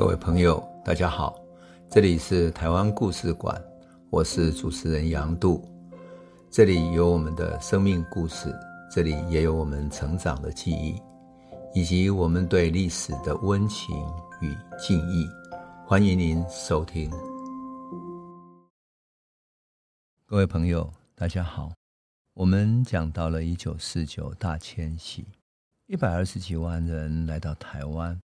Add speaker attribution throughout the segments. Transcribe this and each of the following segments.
Speaker 1: 各位朋友，大家好，这里是台湾故事馆，我是主持人杨度，这里有我们的生命故事，这里也有我们成长的记忆，以及我们对历史的温情与敬意，欢迎您收听。各位朋友，大家好，我们讲到了一九四九大迁徙，一百二十几万人来到台湾。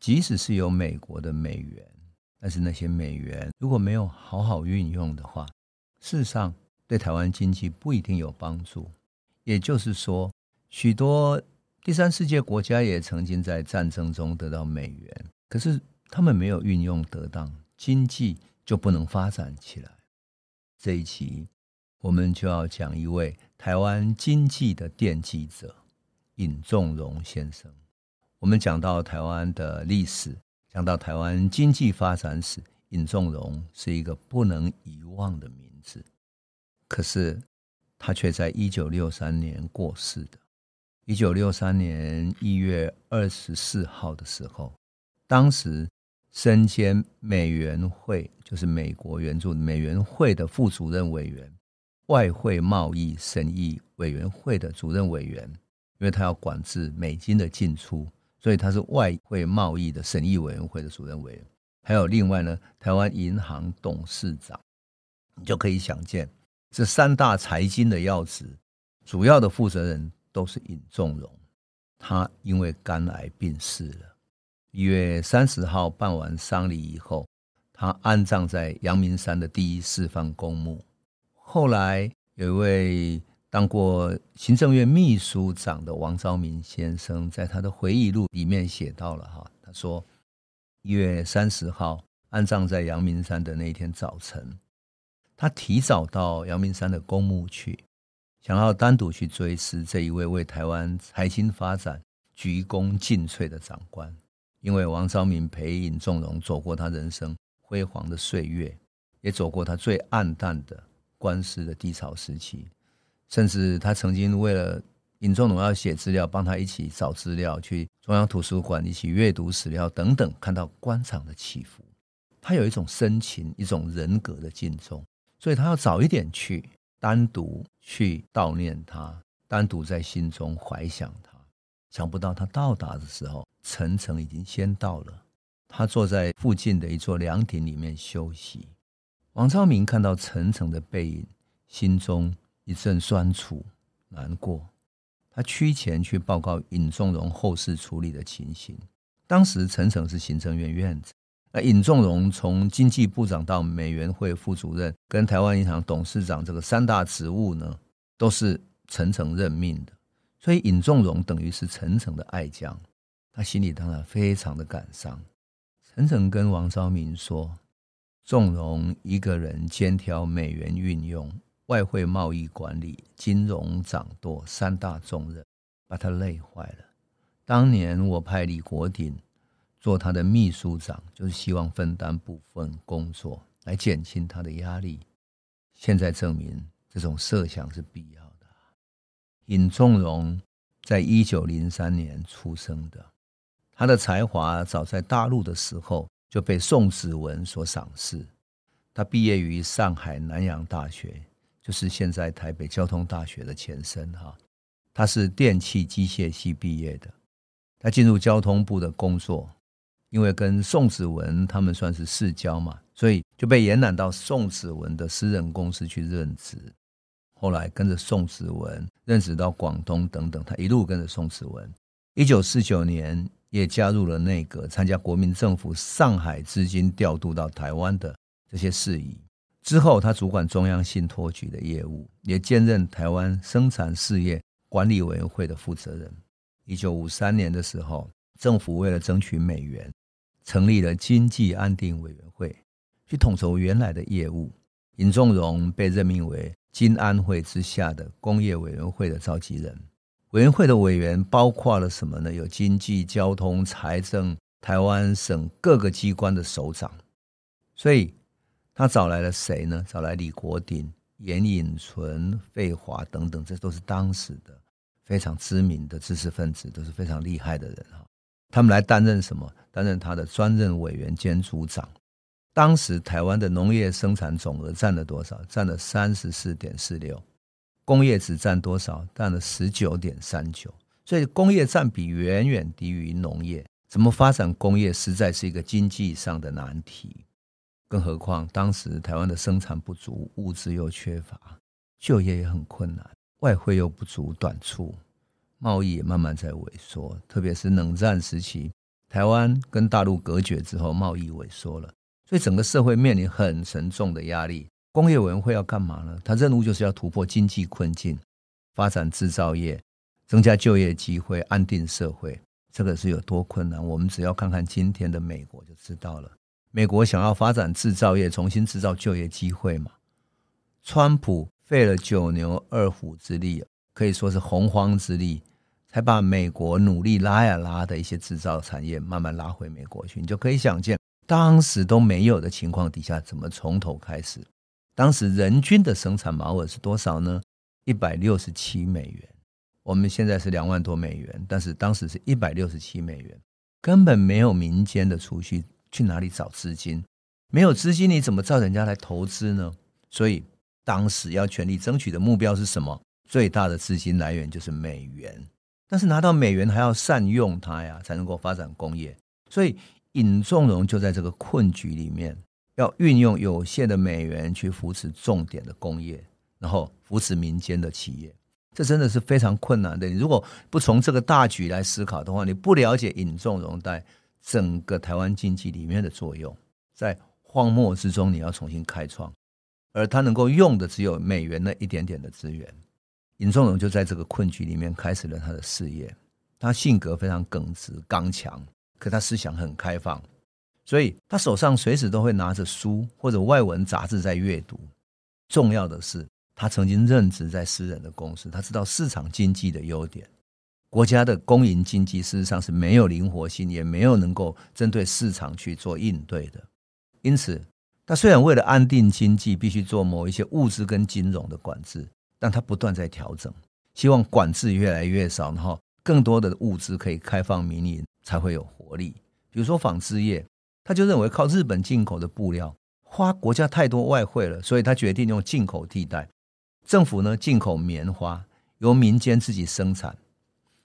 Speaker 1: 即使是有美国的美元，但是那些美元如果没有好好运用的话，事实上对台湾经济不一定有帮助。也就是说，许多第三世界国家也曾经在战争中得到美元，可是他们没有运用得当，经济就不能发展起来。这一期我们就要讲一位台湾经济的奠基者——尹仲荣先生。我们讲到台湾的历史，讲到台湾经济发展史，尹仲荣是一个不能遗忘的名字。可是，他却在一九六三年过世的。一九六三年一月二十四号的时候，当时身兼美元会，就是美国援助美元会的副主任委员，外汇贸易审议委员会的主任委员，因为他要管制美金的进出。所以他是外汇贸易的审议委员会的主任委员，还有另外呢，台湾银行董事长，你就可以想见，这三大财经的要职，主要的负责人都是尹仲荣。他因为肝癌病逝了，一月三十号办完丧礼以后，他安葬在阳明山的第一示范公墓。后来有一位。当过行政院秘书长的王昭明先生，在他的回忆录里面写到了哈，他说一月三十号安葬在阳明山的那一天早晨，他提早到阳明山的公墓去，想要单独去追思这一位为台湾财经发展鞠躬尽瘁的长官，因为王昭明陪尹仲荣走过他人生辉煌的岁月，也走过他最黯淡的官司的低潮时期。甚至他曾经为了尹仲龙要写资料，帮他一起找资料，去中央图书馆一起阅读史料等等，看到官场的起伏，他有一种深情、一种人格的敬重，所以他要早一点去，单独去悼念他，单独在心中怀想他。想不到他到达的时候，陈诚已经先到了，他坐在附近的一座凉亭里面休息。王昭明看到陈诚的背影，心中。一阵酸楚难过，他趋前去报告尹仲荣后事处理的情形。当时陈诚是行政院院长，那尹仲荣从经济部长到美元会副主任，跟台湾银行董事长这个三大职务呢，都是陈诚任命的。所以尹仲荣等于是陈诚的爱将，他心里当然非常的感伤。陈诚跟王昭明说：“纵容一个人肩挑美元运用。”外汇贸易管理、金融掌舵三大重任，把他累坏了。当年我派李国鼎做他的秘书长，就是希望分担部分工作，来减轻他的压力。现在证明这种设想是必要的。尹仲荣在一九零三年出生的，他的才华早在大陆的时候就被宋子文所赏识。他毕业于上海南洋大学。就是现在台北交通大学的前身哈，他是电气机械系毕业的，他进入交通部的工作，因为跟宋子文他们算是世交嘛，所以就被延揽到宋子文的私人公司去任职。后来跟着宋子文任职到广东等等，他一路跟着宋子文。一九四九年也加入了内阁，参加国民政府上海资金调度到台湾的这些事宜。之后，他主管中央信托局的业务，也兼任台湾生产事业管理委员会的负责人。一九五三年的时候，政府为了争取美元，成立了经济安定委员会，去统筹原来的业务。尹仲荣被任命为金安会之下的工业委员会的召集人。委员会的委员包括了什么呢？有经济、交通、财政、台湾省各个机关的首长。所以。他找来了谁呢？找来李国鼎、严引纯、费华等等，这都是当时的非常知名的知识分子，都是非常厉害的人哈。他们来担任什么？担任他的专任委员兼组长。当时台湾的农业生产总额占了多少？占了三十四点四六，工业只占多少？占了十九点三九。所以工业占比远远低于农业。怎么发展工业，实在是一个经济上的难题。更何况当时台湾的生产不足，物资又缺乏，就业也很困难，外汇又不足短促，贸易也慢慢在萎缩。特别是冷战时期，台湾跟大陆隔绝之后，贸易萎缩了。所以整个社会面临很沉重的压力。工业委员会要干嘛呢？他任务就是要突破经济困境，发展制造业，增加就业机会，安定社会。这个是有多困难？我们只要看看今天的美国就知道了。美国想要发展制造业，重新制造就业机会嘛？川普费了九牛二虎之力，可以说是洪荒之力，才把美国努力拉呀拉的一些制造产业慢慢拉回美国去。你就可以想见。当时都没有的情况底下，怎么从头开始？当时人均的生产毛额是多少呢？一百六十七美元。我们现在是两万多美元，但是当时是一百六十七美元，根本没有民间的储蓄，去哪里找资金？没有资金，你怎么叫人家来投资呢？所以当时要全力争取的目标是什么？最大的资金来源就是美元，但是拿到美元还要善用它呀，才能够发展工业。所以。尹仲荣就在这个困局里面，要运用有限的美元去扶持重点的工业，然后扶持民间的企业，这真的是非常困难的。你如果不从这个大局来思考的话，你不了解尹仲荣在整个台湾经济里面的作用，在荒漠之中你要重新开创，而他能够用的只有美元那一点点的资源。尹仲荣就在这个困局里面开始了他的事业，他性格非常耿直刚强。可他思想很开放，所以他手上随时都会拿着书或者外文杂志在阅读。重要的是，他曾经任职在私人的公司，他知道市场经济的优点。国家的公营经济事实上是没有灵活性，也没有能够针对市场去做应对的。因此，他虽然为了安定经济，必须做某一些物资跟金融的管制，但他不断在调整，希望管制越来越少，然后更多的物资可以开放民营。才会有活力。比如说纺织业，他就认为靠日本进口的布料花国家太多外汇了，所以他决定用进口替代。政府呢，进口棉花，由民间自己生产。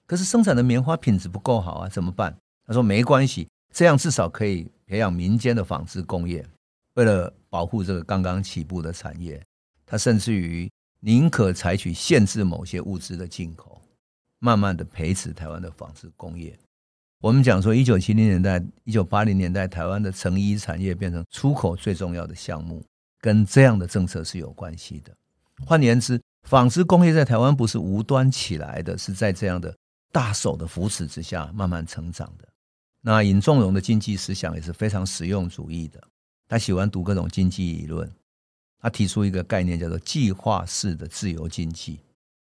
Speaker 1: 可是生产的棉花品质不够好啊，怎么办？他说没关系，这样至少可以培养民间的纺织工业。为了保护这个刚刚起步的产业，他甚至于宁可采取限制某些物资的进口，慢慢的培植台湾的纺织工业。我们讲说，一九七零年代、一九八零年代，台湾的成衣产业变成出口最重要的项目，跟这样的政策是有关系的。换言之，纺织工业在台湾不是无端起来的，是在这样的大手的扶持之下慢慢成长的。那尹仲荣的经济思想也是非常实用主义的，他喜欢读各种经济理论，他提出一个概念叫做计划式的自由经济，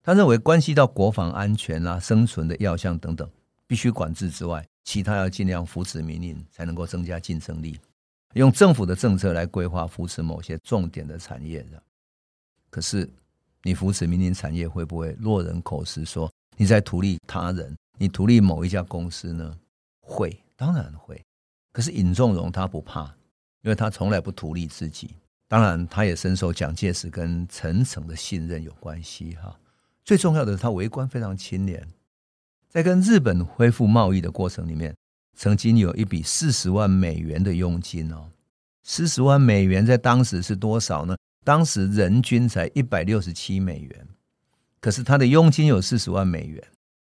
Speaker 1: 他认为关系到国防安全啊、生存的要项等等。必须管制之外，其他要尽量扶持民营，才能够增加竞争力。用政府的政策来规划扶持某些重点的产业的。可是，你扶持民营产业会不会落人口实说你在图利他人？你图利某一家公司呢？会，当然会。可是尹仲荣他不怕，因为他从来不图利自己。当然，他也深受蒋介石跟陈诚的信任有关系哈。最重要的是，他为官非常清廉。在跟日本恢复贸易的过程里面，曾经有一笔四十万美元的佣金哦，四十万美元在当时是多少呢？当时人均才一百六十七美元，可是他的佣金有四十万美元，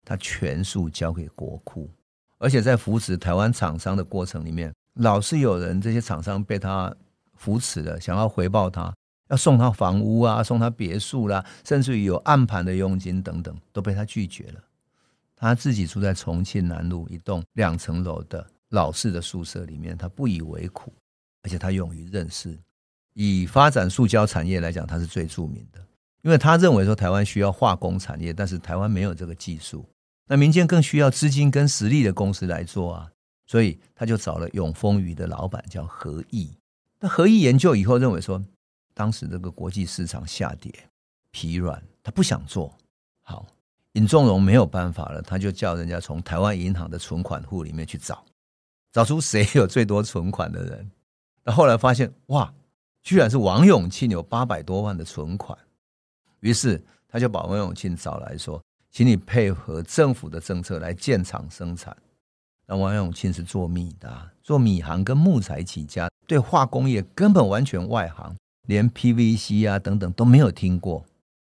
Speaker 1: 他全数交给国库，而且在扶持台湾厂商的过程里面，老是有人这些厂商被他扶持了，想要回报他，要送他房屋啊，送他别墅啦，甚至于有暗盘的佣金等等，都被他拒绝了。他自己住在重庆南路一栋两层楼的老式的宿舍里面，他不以为苦，而且他勇于认事。以发展塑胶产业来讲，他是最著名的，因为他认为说台湾需要化工产业，但是台湾没有这个技术，那民间更需要资金跟实力的公司来做啊，所以他就找了永丰余的老板叫何义。那何义研究以后认为说，当时这个国际市场下跌疲软，他不想做好。尹仲荣没有办法了，他就叫人家从台湾银行的存款户里面去找，找出谁有最多存款的人。那后来发现，哇，居然是王永庆有八百多万的存款。于是他就把王永庆找来说：“请你配合政府的政策来建厂生产。”那王永庆是做米的，做米行跟木材起家，对化工业根本完全外行，连 PVC 啊等等都没有听过。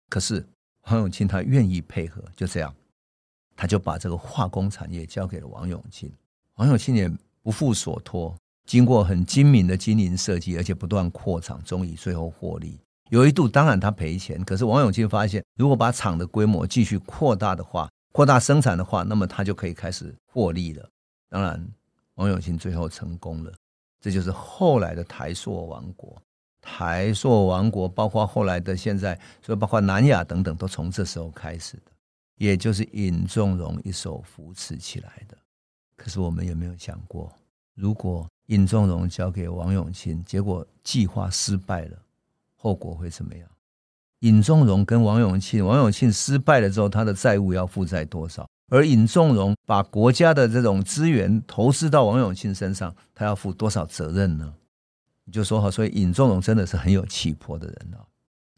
Speaker 1: 可是。王永庆他愿意配合，就这样，他就把这个化工产业交给了王永庆。王永庆也不负所托，经过很精明的经营设计，而且不断扩厂，终于最后获利。有一度当然他赔钱，可是王永庆发现，如果把厂的规模继续扩大的话，扩大生产的话，那么他就可以开始获利了。当然，王永庆最后成功了，这就是后来的台塑王国。台塑王国，包括后来的现在，所以包括南亚等等，都从这时候开始的，也就是尹仲荣一手扶持起来的。可是我们有没有想过，如果尹仲荣交给王永庆，结果计划失败了，后果会怎么样？尹仲荣跟王永庆，王永庆失败了之后，他的债务要负债多少？而尹仲荣把国家的这种资源投资到王永庆身上，他要负多少责任呢？你就说好，所以尹仲荣真的是很有气魄的人哦。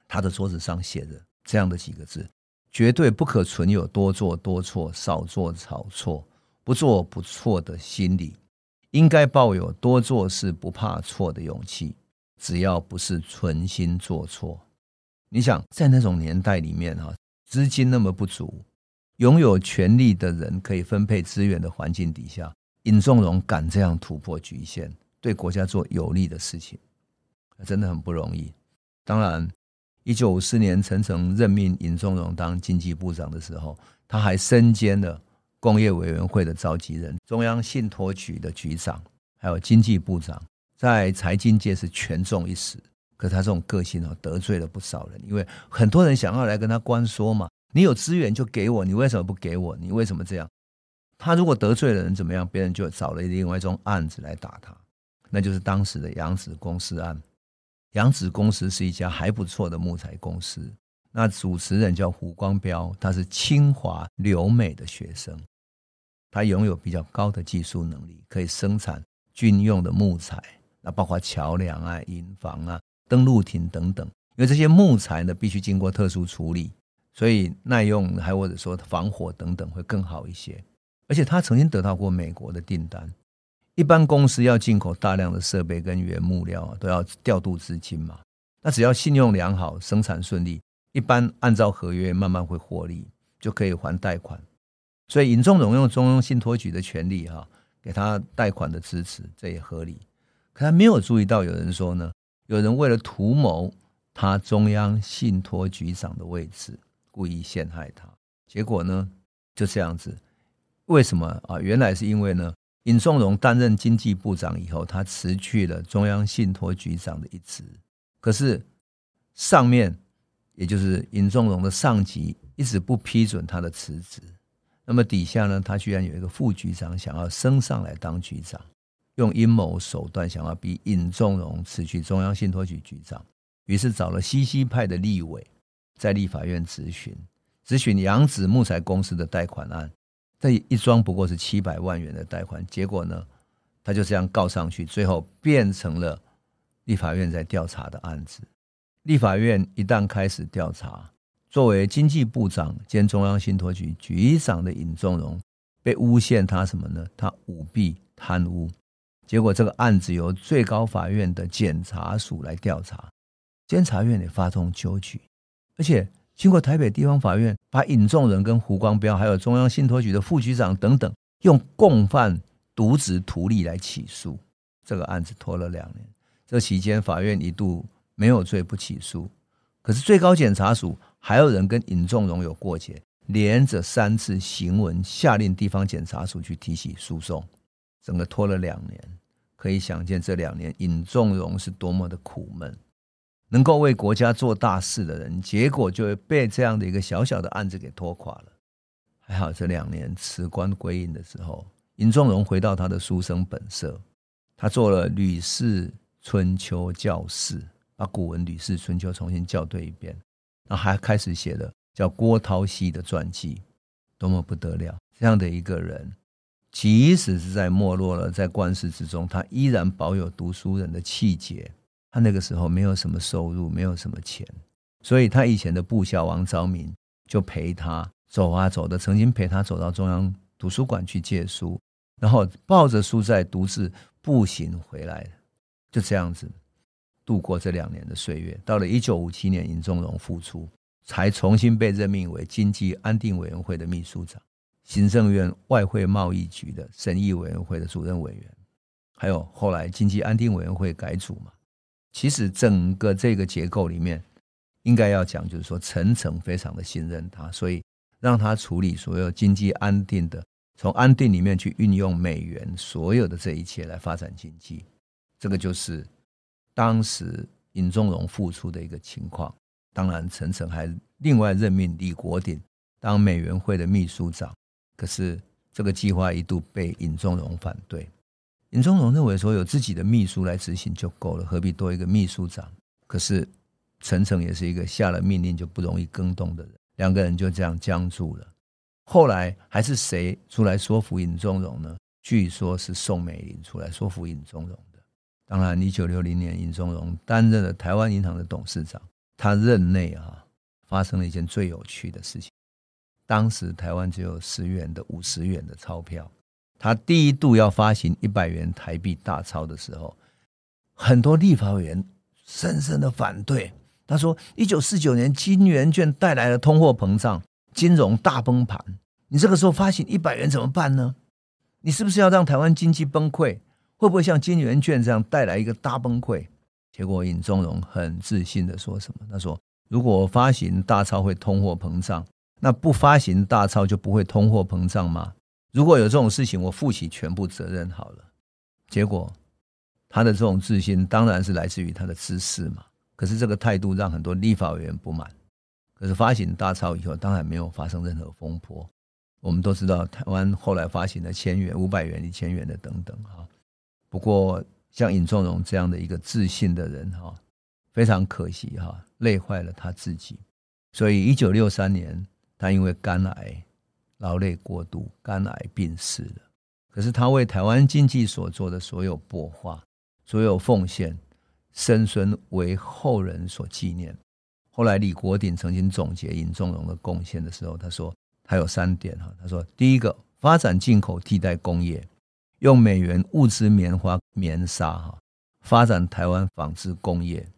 Speaker 1: 他的桌子上写着这样的几个字：绝对不可存有多做多错、少做少错、不做不错的心理，应该抱有多做事不怕错的勇气。只要不是存心做错，你想在那种年代里面哈，资金那么不足，拥有权力的人可以分配资源的环境底下，尹仲荣敢这样突破局限。对国家做有利的事情，真的很不容易。当然，一九五四年陈诚任命尹仲荣当经济部长的时候，他还身兼了工业委员会的召集人、中央信托局的局长，还有经济部长，在财经界是权重一时。可是他这种个性哦，得罪了不少人，因为很多人想要来跟他关说嘛：“你有资源就给我，你为什么不给我？你为什么这样？”他如果得罪了人怎么样？别人就找了另外一种案子来打他。那就是当时的扬子公司案。扬子公司是一家还不错的木材公司。那主持人叫胡光标，他是清华留美的学生，他拥有比较高的技术能力，可以生产军用的木材，那包括桥梁啊、营房啊、登陆艇等等。因为这些木材呢，必须经过特殊处理，所以耐用还或者说防火等等会更好一些。而且他曾经得到过美国的订单。一般公司要进口大量的设备跟原木料，都要调度资金嘛。那只要信用良好，生产顺利，一般按照合约慢慢会获利，就可以还贷款。所以尹仲荣用中央信托局的权利哈，给他贷款的支持，这也合理。他没有注意到，有人说呢，有人为了图谋他中央信托局长的位置，故意陷害他。结果呢，就这样子。为什么啊？原来是因为呢。尹仲荣担任经济部长以后，他辞去了中央信托局长的一职。可是上面，也就是尹仲荣的上级，一直不批准他的辞职。那么底下呢，他居然有一个副局长想要升上来当局长，用阴谋手段想要逼尹仲荣辞去中央信托局局长。于是找了西西派的立委，在立法院质询，质询扬子木材公司的贷款案。这一桩不过是七百万元的贷款，结果呢，他就这样告上去，最后变成了立法院在调查的案子。立法院一旦开始调查，作为经济部长兼中央信托局局长的尹仲荣被诬陷他什么呢？他舞弊贪污。结果这个案子由最高法院的检察署来调查，监察院也发动纠举，而且。经过台北地方法院把尹仲荣跟胡光标，还有中央信托局的副局长等等，用共犯渎职图利来起诉，这个案子拖了两年。这期间，法院一度没有罪不起诉，可是最高检察署还有人跟尹仲荣有过节，连着三次行文下令地方检察署去提起诉讼，整个拖了两年。可以想见，这两年尹仲荣是多么的苦闷。能够为国家做大事的人，结果就会被这样的一个小小的案子给拖垮了。还好这两年辞官归隐的时候，尹仲荣回到他的书生本色，他做了《吕氏春秋》校试，把古文《吕氏春秋》重新校对一遍，然后还开始写了叫郭涛熙的传记，多么不得了！这样的一个人，即使是在没落了，在官司之中，他依然保有读书人的气节。他那个时候没有什么收入，没有什么钱，所以他以前的部下王昭明就陪他走啊走的，曾经陪他走到中央图书馆去借书，然后抱着书在独自步行回来，就这样子度过这两年的岁月。到了一九五七年，尹仲荣复出，才重新被任命为经济安定委员会的秘书长，行政院外汇贸易局的审议委员会的主任委员，还有后来经济安定委员会改组嘛。其实整个这个结构里面，应该要讲，就是说陈诚非常的信任他，所以让他处理所有经济安定的，从安定里面去运用美元所有的这一切来发展经济。这个就是当时尹仲荣付出的一个情况。当然，陈诚还另外任命李国鼎当美元会的秘书长，可是这个计划一度被尹宗荣反对。尹宗荣认为说，有自己的秘书来执行就够了，何必多一个秘书长？可是陈诚也是一个下了命令就不容易更动的人，两个人就这样僵住了。后来还是谁出来说服尹宗荣呢？据说是宋美龄出来说服尹宗荣的。当然，一九六零年，尹宗荣担任了台湾银行的董事长，他任内啊发生了一件最有趣的事情。当时台湾只有十元的、五十元的钞票。他第一度要发行一百元台币大钞的时候，很多立法委员深深的反对。他说：“一九四九年金圆券带来了通货膨胀，金融大崩盘。你这个时候发行一百元怎么办呢？你是不是要让台湾经济崩溃？会不会像金圆券这样带来一个大崩溃？”结果尹宗荣很自信的说什么：“他说，如果发行大钞会通货膨胀，那不发行大钞就不会通货膨胀吗？”如果有这种事情，我负起全部责任好了。结果，他的这种自信当然是来自于他的知识嘛。可是这个态度让很多立法委员不满。可是发行大钞以后，当然没有发生任何风波。我们都知道，台湾后来发行了千元、五百元、一千元的等等哈。不过，像尹仲荣这样的一个自信的人哈，非常可惜哈，累坏了他自己。所以，一九六三年，他因为肝癌。劳累过度，肝癌病逝了。可是他为台湾经济所做的所有擘画、所有奉献，生孙为后人所纪念。后来李国鼎曾经总结尹仲荣的贡献的时候，他说他有三点哈。他说第一个，发展进口替代工业，用美元物资棉花、棉纱哈，发展台湾纺织工业，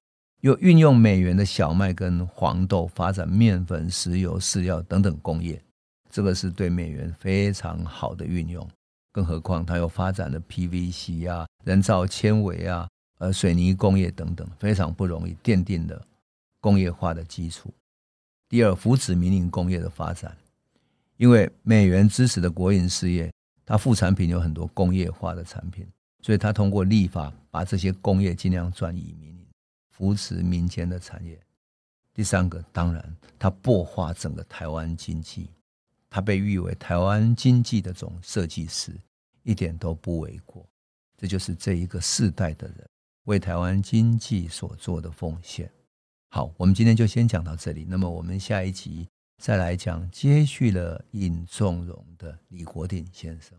Speaker 1: 又运用美元的小麦跟黄豆，发展面粉、石油、饲料等等工业。这个是对美元非常好的运用，更何况它又发展了 PVC 啊、人造纤维啊、呃水泥工业等等，非常不容易奠定了工业化的基础。第二，扶持民营工业的发展，因为美元支持的国营事业，它副产品有很多工业化的产品，所以它通过立法把这些工业尽量转移民营，扶持民间的产业。第三个，当然它擘化整个台湾经济。他被誉为台湾经济的总设计师，一点都不为过。这就是这一个世代的人为台湾经济所做的奉献。好，我们今天就先讲到这里。那么我们下一集再来讲接续了尹仲荣的李国鼎先生。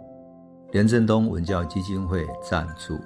Speaker 1: 廉振东文教基金会赞助。